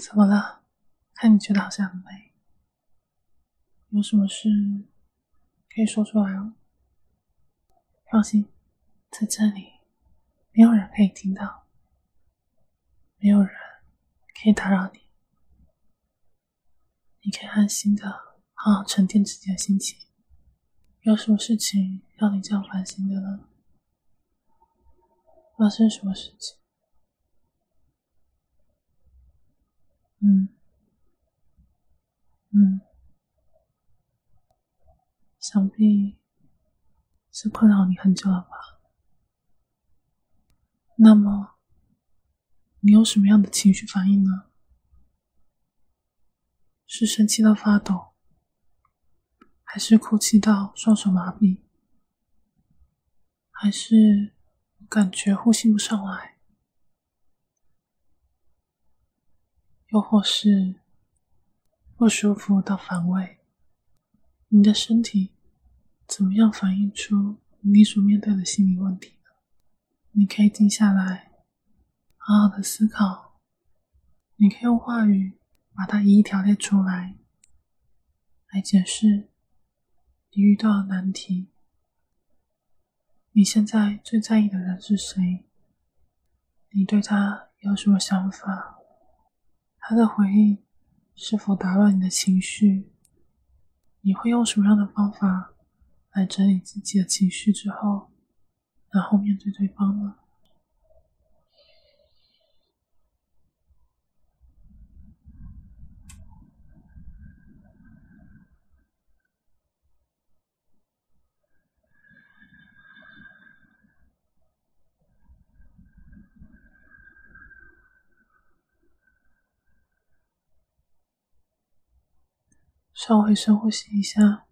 怎么了？看你觉得好像很累，有什么事可以说出来哦。放心，在这里没有人可以听到，没有人可以打扰你，你可以安心的好好沉淀自己的心情。有什么事情让你这样烦心的呢？发生什么事情？嗯。嗯，想必是困扰你很久了吧？那么，你有什么样的情绪反应呢？是生气到发抖，还是哭泣到双手麻痹，还是感觉呼吸不上来，又或是？不舒服到反胃，你的身体怎么样反映出你所面对的心理问题呢？你可以静下来，好好的思考。你可以用话语把它一一条列出来，来解释你遇到的难题。你现在最在意的人是谁？你对他有什么想法？他的回应。是否打乱你的情绪？你会用什么样的方法来整理自己的情绪之后，然后面对对方呢？稍微深呼吸一下，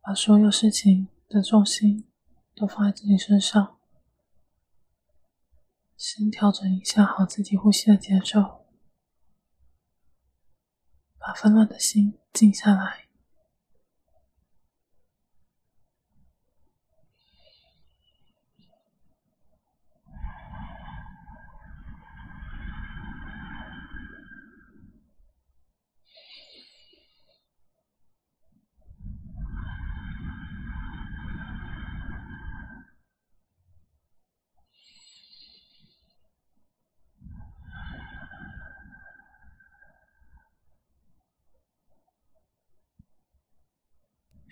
把所有事情的重心都放在自己身上，先调整一下好自己呼吸的节奏，把纷乱的心静下来。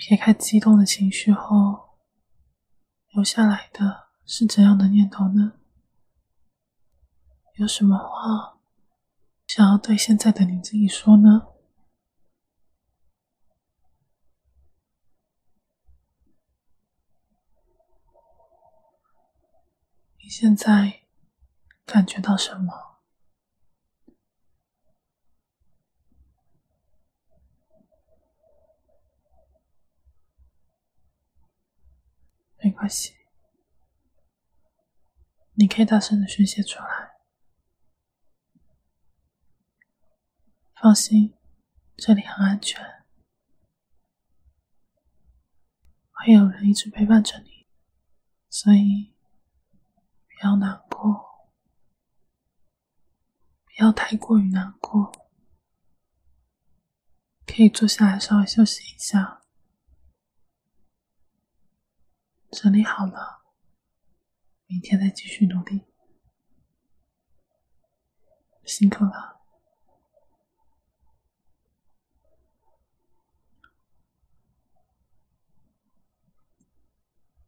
撇开激动的情绪后，留下来的是怎样的念头呢？有什么话想要对现在的你自己说呢？你现在感觉到什么？没关系，你可以大声的宣泄出来。放心，这里很安全，会有人一直陪伴着你，所以不要难过，不要太过于难过，可以坐下来稍微休息一下。整理好了，明天再继续努力。辛苦了。